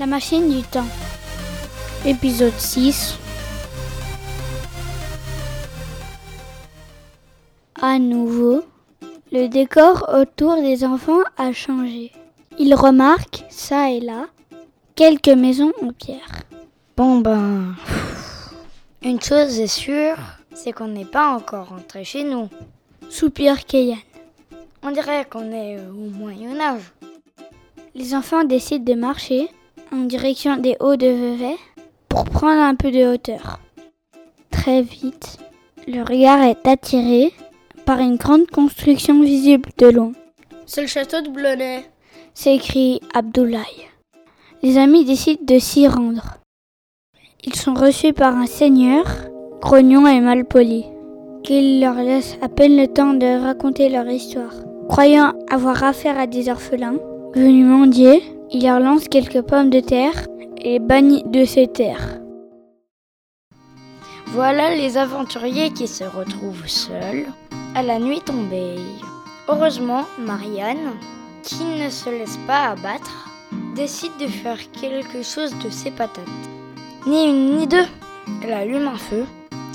La machine du temps. Épisode 6. À nouveau, le décor autour des enfants a changé. Ils remarquent, ça et là, quelques maisons en pierre. Bon ben... Une chose est sûre, c'est qu'on n'est pas encore rentré chez nous. Soupire Keyan. On dirait qu'on est au Moyen Âge. Les enfants décident de marcher en direction des hauts de Vevey pour prendre un peu de hauteur. Très vite, le regard est attiré par une grande construction visible de loin. C'est le château de Blonay, s'écrie Abdoulaye. Les amis décident de s'y rendre. Ils sont reçus par un seigneur, grognon et malpoli, qui leur laisse à peine le temps de raconter leur histoire. Croyant avoir affaire à des orphelins, venus mendier, il leur lance quelques pommes de terre et bannit de ces terres. Voilà les aventuriers qui se retrouvent seuls à la nuit tombée. Heureusement, Marianne, qui ne se laisse pas abattre, décide de faire quelque chose de ses patates. Ni une ni deux, elle allume un feu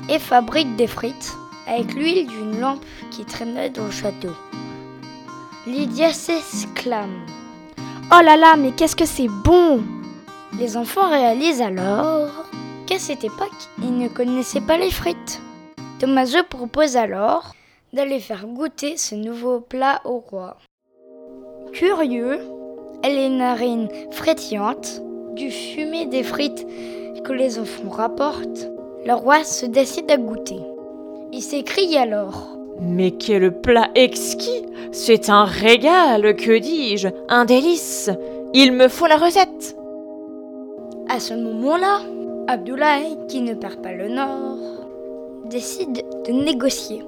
et fabrique des frites avec l'huile d'une lampe qui traînait dans le château. Lydia s'exclame Oh là là, mais qu'est-ce que c'est bon Les enfants réalisent alors qu'à cette époque, ils ne connaissaient pas les frites. Tommaso propose alors d'aller faire goûter ce nouveau plat au roi. Curieux, elle les narines frétillantes, du fumé des frites que les enfants rapportent, le roi se décide à goûter. Il s'écrie alors mais quel plat exquis C'est un régal, que dis-je Un délice Il me faut la recette À ce moment-là, Abdoulaye, qui ne perd pas le nord, décide de négocier.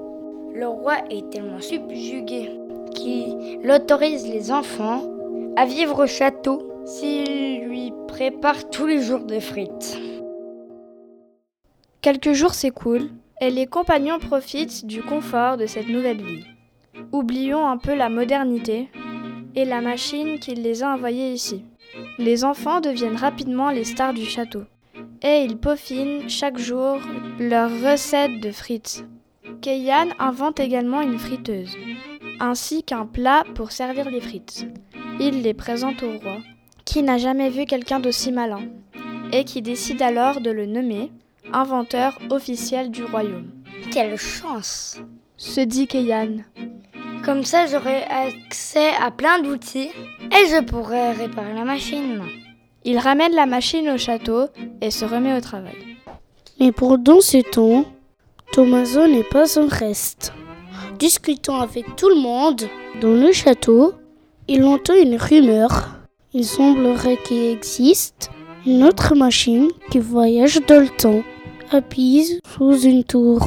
Le roi est tellement subjugué qu'il autorise les enfants à vivre au château s'il lui prépare tous les jours des frites. Quelques jours s'écoulent et les compagnons profitent du confort de cette nouvelle vie. Oublions un peu la modernité et la machine qui les a envoyés ici. Les enfants deviennent rapidement les stars du château et ils peaufinent chaque jour leurs recettes de frites. Keyan invente également une friteuse, ainsi qu'un plat pour servir les frites. Il les présente au roi, qui n'a jamais vu quelqu'un d'aussi malin, et qui décide alors de le nommer inventeur officiel du royaume. Quelle chance se dit Keyan. Comme ça, j'aurai accès à plein d'outils et je pourrai réparer la machine. Il ramène la machine au château et se remet au travail. Mais pendant ce temps, Tommaso n'est pas en reste. Discutant avec tout le monde dans le château, il entend une rumeur. Il semblerait qu'il existe une autre machine qui voyage dans le temps appise sous une tour.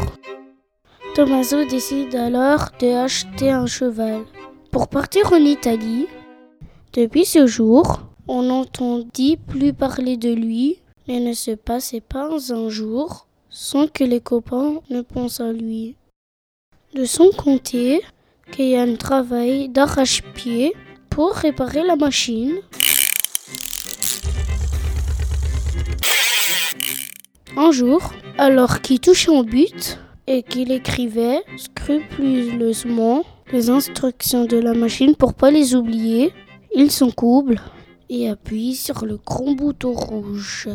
Tommaso décide alors de acheter un cheval pour partir en Italie. Depuis ce jour, on n'entendit plus parler de lui, mais ne se passait pas un jour sans que les copains ne pensent à lui. De son côté, Keyan travaille d'arrache-pied pour réparer la machine. Un jour, alors qu'il touchait en but et qu'il écrivait scrupuleusement les instructions de la machine pour pas les oublier, il s'encouble et appuie sur le grand bouton rouge.